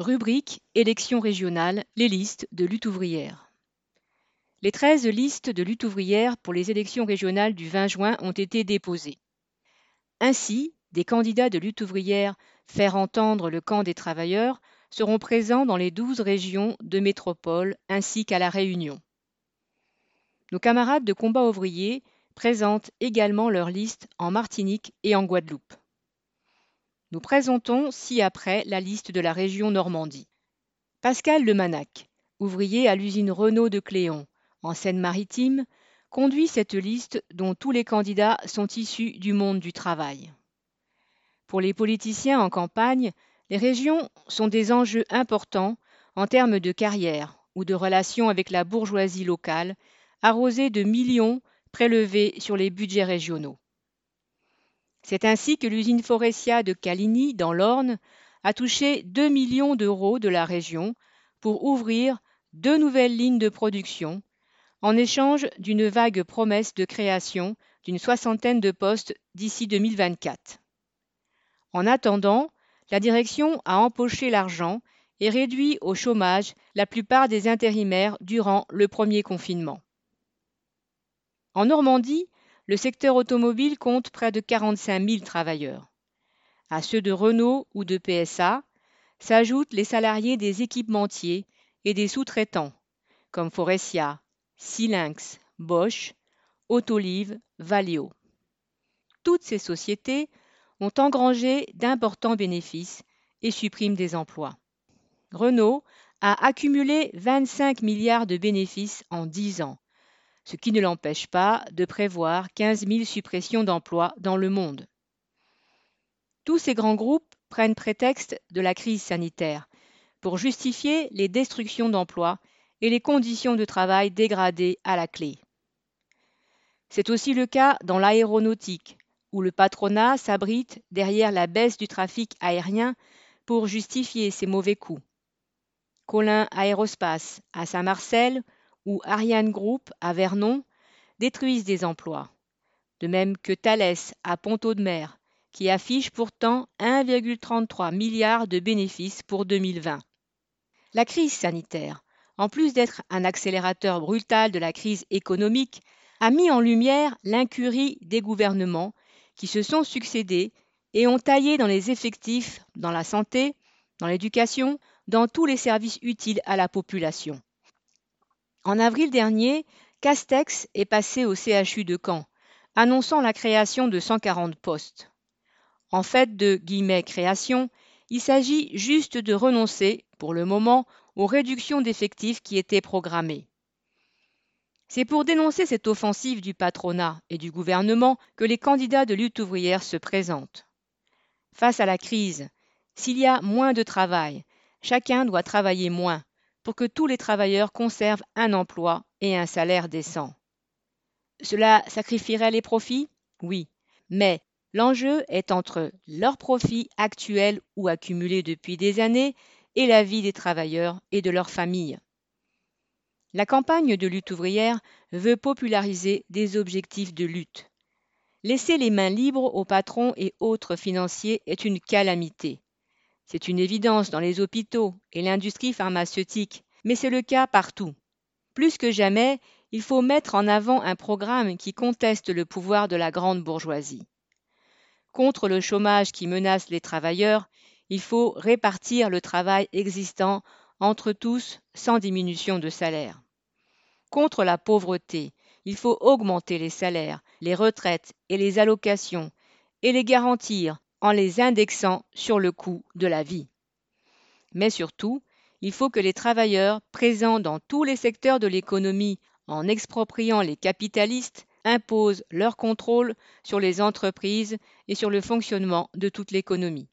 Rubrique Élections régionales, les listes de lutte ouvrière. Les 13 listes de lutte ouvrière pour les élections régionales du 20 juin ont été déposées. Ainsi, des candidats de lutte ouvrière Faire entendre le camp des travailleurs seront présents dans les 12 régions de métropole ainsi qu'à La Réunion. Nos camarades de combat ouvrier présentent également leur liste en Martinique et en Guadeloupe. Nous présentons ci-après la liste de la région Normandie. Pascal Lemanac, ouvrier à l'usine Renault de Cléon, en Seine-Maritime, conduit cette liste dont tous les candidats sont issus du monde du travail. Pour les politiciens en campagne, les régions sont des enjeux importants en termes de carrière ou de relations avec la bourgeoisie locale, arrosée de millions prélevés sur les budgets régionaux. C'est ainsi que l'usine Forestia de Caligny, dans l'Orne, a touché 2 millions d'euros de la région pour ouvrir deux nouvelles lignes de production, en échange d'une vague promesse de création d'une soixantaine de postes d'ici 2024. En attendant, la direction a empoché l'argent et réduit au chômage la plupart des intérimaires durant le premier confinement. En Normandie, le secteur automobile compte près de 45 000 travailleurs. À ceux de Renault ou de PSA s'ajoutent les salariés des équipementiers et des sous-traitants, comme Forestia, Silinx, Bosch, Autolive, Valeo. Toutes ces sociétés ont engrangé d'importants bénéfices et suppriment des emplois. Renault a accumulé 25 milliards de bénéfices en 10 ans, ce qui ne l'empêche pas de prévoir 15 000 suppressions d'emplois dans le monde. Tous ces grands groupes prennent prétexte de la crise sanitaire pour justifier les destructions d'emplois et les conditions de travail dégradées à la clé. C'est aussi le cas dans l'aéronautique, où le patronat s'abrite derrière la baisse du trafic aérien pour justifier ses mauvais coups. Colin Aérospace à Saint-Marcel ou Ariane Group à Vernon détruisent des emplois, de même que Thales à Ponto de Mer, qui affiche pourtant 1,33 milliard de bénéfices pour 2020. La crise sanitaire, en plus d'être un accélérateur brutal de la crise économique, a mis en lumière l'incurie des gouvernements qui se sont succédés et ont taillé dans les effectifs dans la santé, dans l'éducation, dans tous les services utiles à la population. En avril dernier, Castex est passé au CHU de Caen, annonçant la création de 140 postes. En fait de guillemets création, il s'agit juste de renoncer, pour le moment, aux réductions d'effectifs qui étaient programmées. C'est pour dénoncer cette offensive du patronat et du gouvernement que les candidats de lutte ouvrière se présentent. Face à la crise, s'il y a moins de travail, chacun doit travailler moins pour que tous les travailleurs conservent un emploi et un salaire décent. Cela sacrifierait les profits? Oui, mais l'enjeu est entre leurs profits actuels ou accumulés depuis des années et la vie des travailleurs et de leurs familles. La campagne de lutte ouvrière veut populariser des objectifs de lutte. Laisser les mains libres aux patrons et autres financiers est une calamité. C'est une évidence dans les hôpitaux et l'industrie pharmaceutique, mais c'est le cas partout. Plus que jamais, il faut mettre en avant un programme qui conteste le pouvoir de la grande bourgeoisie. Contre le chômage qui menace les travailleurs, il faut répartir le travail existant entre tous sans diminution de salaire. Contre la pauvreté, il faut augmenter les salaires, les retraites et les allocations et les garantir en les indexant sur le coût de la vie. Mais surtout, il faut que les travailleurs présents dans tous les secteurs de l'économie en expropriant les capitalistes imposent leur contrôle sur les entreprises et sur le fonctionnement de toute l'économie.